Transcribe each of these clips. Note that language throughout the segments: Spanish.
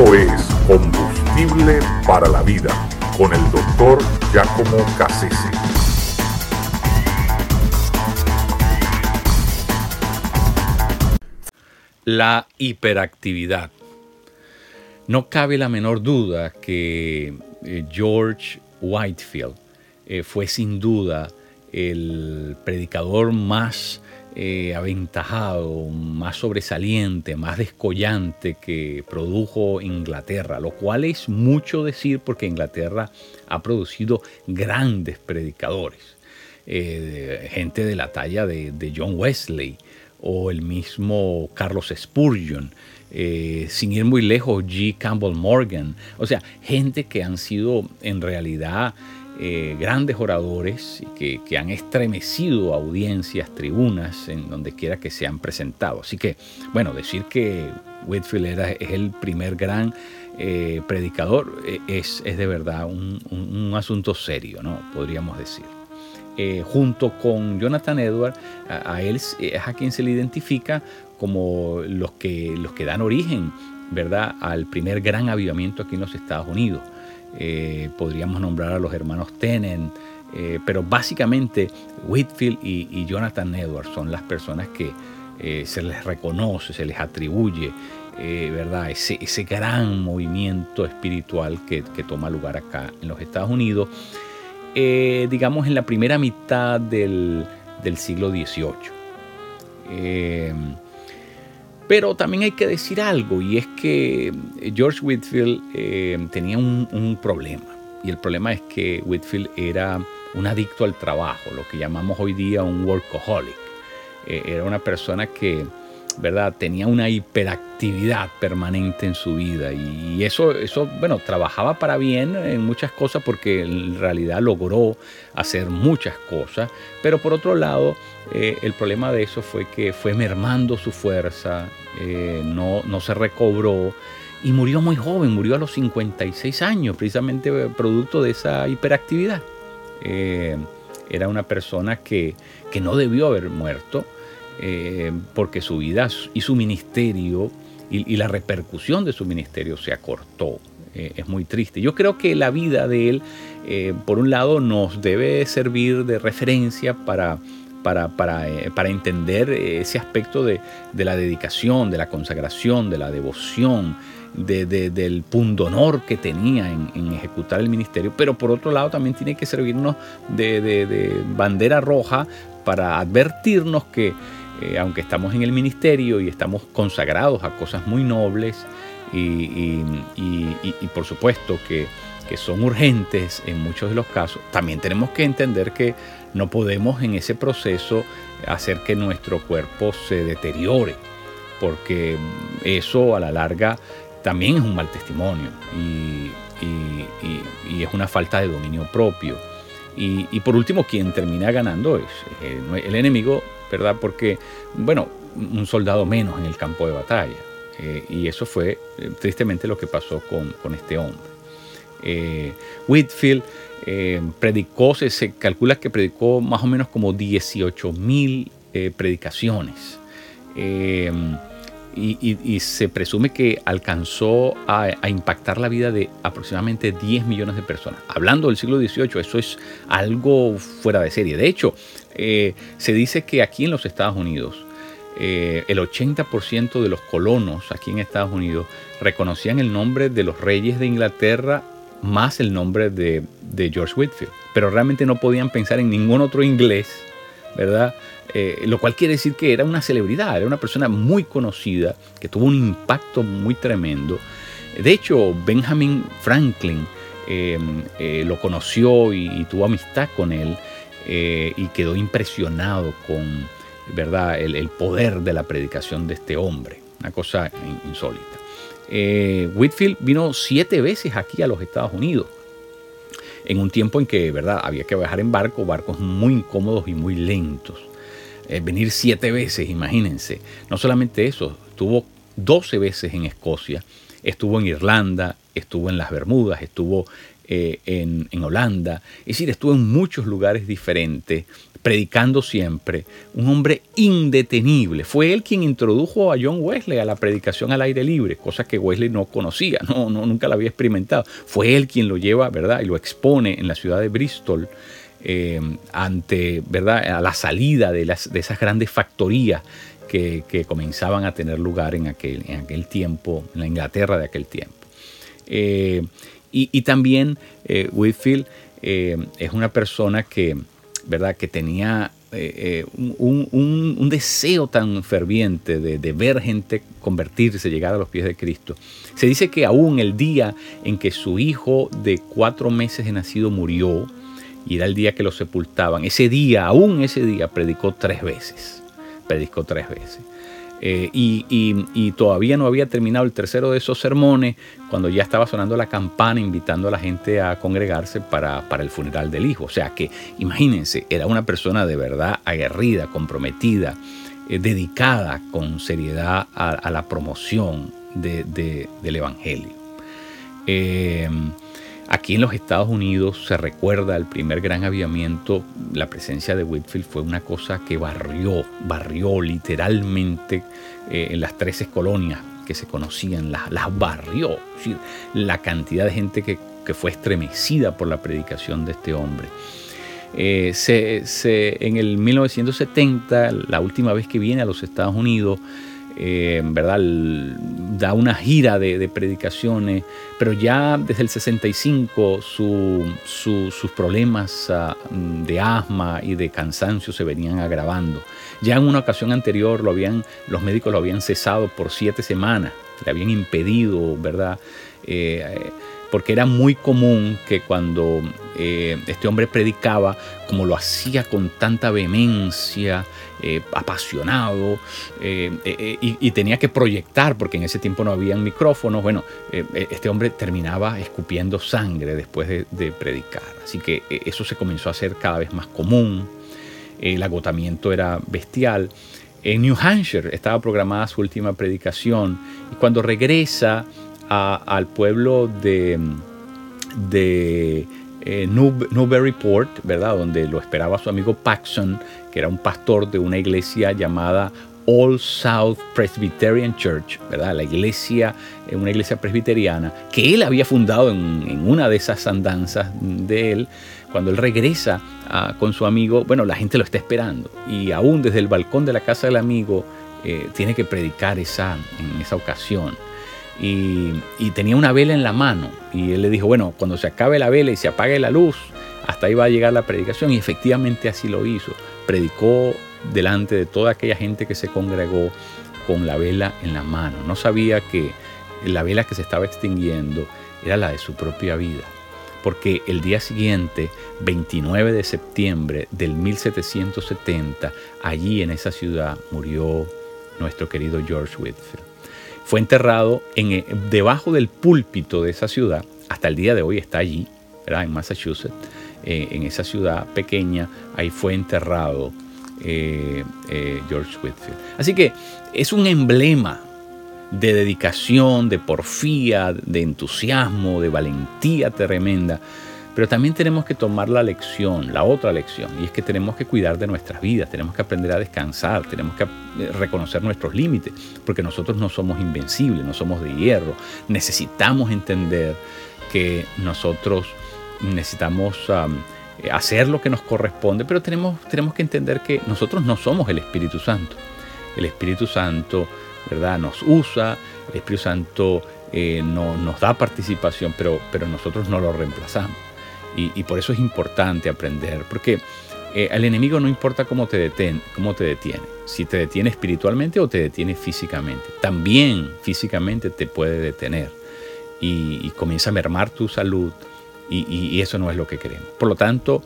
Es Combustible para la Vida con el doctor Giacomo Cassese. La hiperactividad. No cabe la menor duda que eh, George Whitefield eh, fue sin duda el predicador más eh, aventajado, más sobresaliente, más descollante que produjo Inglaterra, lo cual es mucho decir porque Inglaterra ha producido grandes predicadores, eh, gente de la talla de, John Wesley o el mismo Carlos Spurgeon. Eh, sin ir muy lejos, G. Campbell Morgan, o sea, gente que han sido en realidad eh, grandes oradores que, que, han estremecido audiencias, tribunas, en donde quiera que se han presentado. Así que, bueno, decir que Whitfield era, es el primer gran eh, predicador eh, es, de verdad un, un, asunto serio, ¿no? Podríamos decir. junto con Jonathan Edwards, a, él es a quien se le identifica como los que, los que dan origen, ¿verdad?, al primer gran avivamiento aquí en los Estados Unidos. Eh, podríamos nombrar a los hermanos Tenen, eh, pero básicamente Whitfield y, Jonathan Edwards son las personas que eh, se les reconoce, se les atribuye, ¿verdad? Ese, ese, gran movimiento espiritual que, toma lugar acá en los Estados Unidos, digamos en la primera mitad del, del siglo XVIII. Pero también hay que decir algo, y es que George Whitfield eh, tenía un, problema. Y el problema es que Whitfield era un adicto al trabajo, lo que llamamos hoy día un workaholic. Eh, era una persona que ¿verdad? Tenía una hiperactividad permanente en su vida y eso, eso, bueno, trabajaba para bien en muchas cosas porque en realidad logró hacer muchas cosas, pero por otro lado, eh, el problema de eso fue que fue mermando su fuerza, eh, no, no se recobró y murió muy joven, murió a los 56 años, precisamente producto de esa hiperactividad. Eh, era una persona que, que no debió haber muerto, eh, porque su vida y su ministerio y, la repercusión de su ministerio se acortó. Eh, es muy triste. Yo creo que la vida de él, eh, por un lado, nos debe servir de referencia para, para, para, entender ese aspecto de, la dedicación, de la consagración, de la devoción, de, del pundonor que tenía en, ejecutar el ministerio, pero por otro lado también tiene que servirnos de bandera roja para advertirnos que eh, aunque estamos en el ministerio y estamos consagrados a cosas muy nobles y, por supuesto que, son urgentes en muchos de los casos, también tenemos que entender que no podemos en ese proceso hacer que nuestro cuerpo se deteriore, porque eso a la larga también es un mal testimonio y, es una falta de dominio propio. Y, por último, quien termina ganando es el enemigo ¿verdad? Porque, bueno, un soldado menos en el campo de batalla. Eh, y eso fue eh, tristemente lo que pasó con, este hombre. Eh, Whitfield predicó, se, calcula que predicó más o menos como 18 mil predicaciones. Y, se presume que alcanzó a, impactar la vida de aproximadamente 10 millones de personas. Hablando del siglo XVIII, eso es algo fuera de serie. De hecho, eh, se dice que aquí en los Estados Unidos, eh, el 80% de los colonos aquí en Estados Unidos reconocían el nombre de los reyes de Inglaterra más el nombre de, George Whitfield, pero realmente no podían pensar en ningún otro inglés, ¿verdad? Eh, lo cual quiere decir que era una celebridad, era una persona muy conocida, que tuvo un impacto muy tremendo. De hecho, Benjamin Franklin lo conoció y, tuvo amistad con él eh, y quedó impresionado con ¿verdad? El, poder de la predicación de este hombre, una cosa insólita. Eh, Whitfield vino siete veces aquí a los Estados Unidos, en un tiempo en que ¿verdad? había que viajar en barco, barcos muy incómodos y muy lentos. Eh, venir siete veces, imagínense. No solamente eso, estuvo 12 veces en Escocia, estuvo en Irlanda, estuvo en las Bermudas, estuvo eh, en, Holanda, es decir, estuvo en muchos lugares diferentes, predicando siempre, un hombre indetenible. Fue él quien introdujo a John Wesley a la predicación al aire libre, cosa que Wesley no conocía, no, no nunca la había experimentado. Fue él quien lo lleva, ¿verdad? Y lo expone en la ciudad de Bristol. Eh, ante ¿verdad? a la salida de, las, de esas grandes factorías que, que, comenzaban a tener lugar en aquel, en aquel tiempo, en la Inglaterra de aquel tiempo. Eh, y, y, también eh, Whitfield es una persona que, ¿verdad? que tenía un, un, un, deseo tan ferviente de, de, ver gente convertirse, llegar a los pies de Cristo. Se dice que aún el día en que su hijo de cuatro meses de nacido murió, y era el día que lo sepultaban, ese día, aún ese día, predicó tres veces. Predicó tres veces. Eh, y, todavía no había terminado el tercero de esos sermones cuando ya estaba sonando la campana invitando a la gente a congregarse para, para, el funeral del hijo. O sea que imagínense, era una persona de verdad aguerrida, comprometida, eh, dedicada con seriedad a, la promoción de, de, del Evangelio. Eh, Aquí en los Estados Unidos se recuerda el primer gran avivamiento, la presencia de Whitfield fue una cosa que barrió, barrió literalmente eh, en las 13 colonias que se conocían, las, las barrió. Decir, la cantidad de gente que, fue estremecida por la predicación de este hombre. Eh, en el 1970, la última vez que viene a los Estados Unidos, eh, ¿verdad? da una gira de, predicaciones, pero ya desde el 65 su, su, sus problemas uh, de asma y de cansancio se venían agravando. Ya en una ocasión anterior lo habían, los médicos lo habían cesado por siete semanas, le habían impedido, ¿verdad? Eh, porque era muy común que cuando eh, este hombre predicaba, como lo hacía con tanta vehemencia, eh, apasionado, eh, y, tenía que proyectar, porque en ese tiempo no había micrófonos, bueno, este hombre terminaba escupiendo sangre después de, de predicar. Así que eso se comenzó a hacer cada vez más común, el agotamiento era bestial. En New Hampshire estaba programada su última predicación, y cuando regresa al pueblo de, de eh, Newburyport, ¿verdad? Donde lo esperaba su amigo Paxson, que era un pastor de una iglesia llamada All South Presbyterian Church, ¿verdad? La iglesia, eh, una iglesia presbiteriana, que él había fundado en, una de esas andanzas de él. Cuando él regresa uh, con su amigo, bueno, la gente lo está esperando. Y aún desde el balcón de la casa del amigo, eh, tiene que predicar esa, en esa ocasión. Y, tenía una vela en la mano. Y él le dijo, bueno, cuando se acabe la vela y se apague la luz, hasta ahí va a llegar la predicación. Y efectivamente así lo hizo. Predicó delante de toda aquella gente que se congregó con la vela en la mano. No sabía que la vela que se estaba extinguiendo era la de su propia vida. Porque el día siguiente, 29 de septiembre del 1770, allí en esa ciudad murió nuestro querido George Whitfield. Fue enterrado en, debajo del púlpito de esa ciudad, hasta el día de hoy está allí, ¿verdad? en Massachusetts, eh, en esa ciudad pequeña, ahí fue enterrado eh, eh, George Whitfield. Así que es un emblema de dedicación, de porfía, de entusiasmo, de valentía tremenda. Pero también tenemos que tomar la lección, la otra lección, y es que tenemos que cuidar de nuestras vidas, tenemos que aprender a descansar, tenemos que reconocer nuestros límites, porque nosotros no somos invencibles, no somos de hierro. Necesitamos entender que nosotros necesitamos um, hacer lo que nos corresponde, pero tenemos, tenemos que entender que nosotros no somos el Espíritu Santo. El Espíritu Santo, ¿verdad? Nos usa, el Espíritu Santo eh, no, nos da participación, pero, pero nosotros no lo reemplazamos. Y, por eso es importante aprender, porque eh, al enemigo no importa cómo te, deten, cómo te detiene, si te detiene espiritualmente o te detiene físicamente. También físicamente te puede detener y, comienza a mermar tu salud y, y, eso no es lo que queremos. Por lo tanto,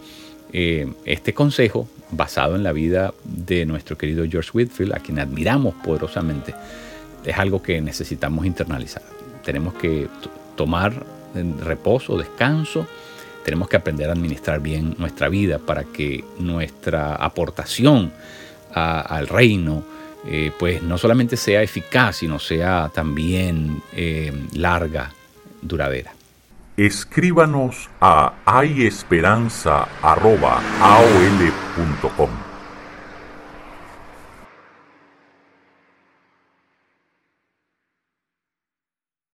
eh, este consejo, basado en la vida de nuestro querido George Whitfield, a quien admiramos poderosamente, es algo que necesitamos internalizar. Tenemos que tomar reposo, descanso, tenemos que aprender a administrar bien nuestra vida para que nuestra aportación al reino eh, pues no solamente sea eficaz, sino sea también eh, larga, duradera. Escríbanos a hayesperanza.aol.com.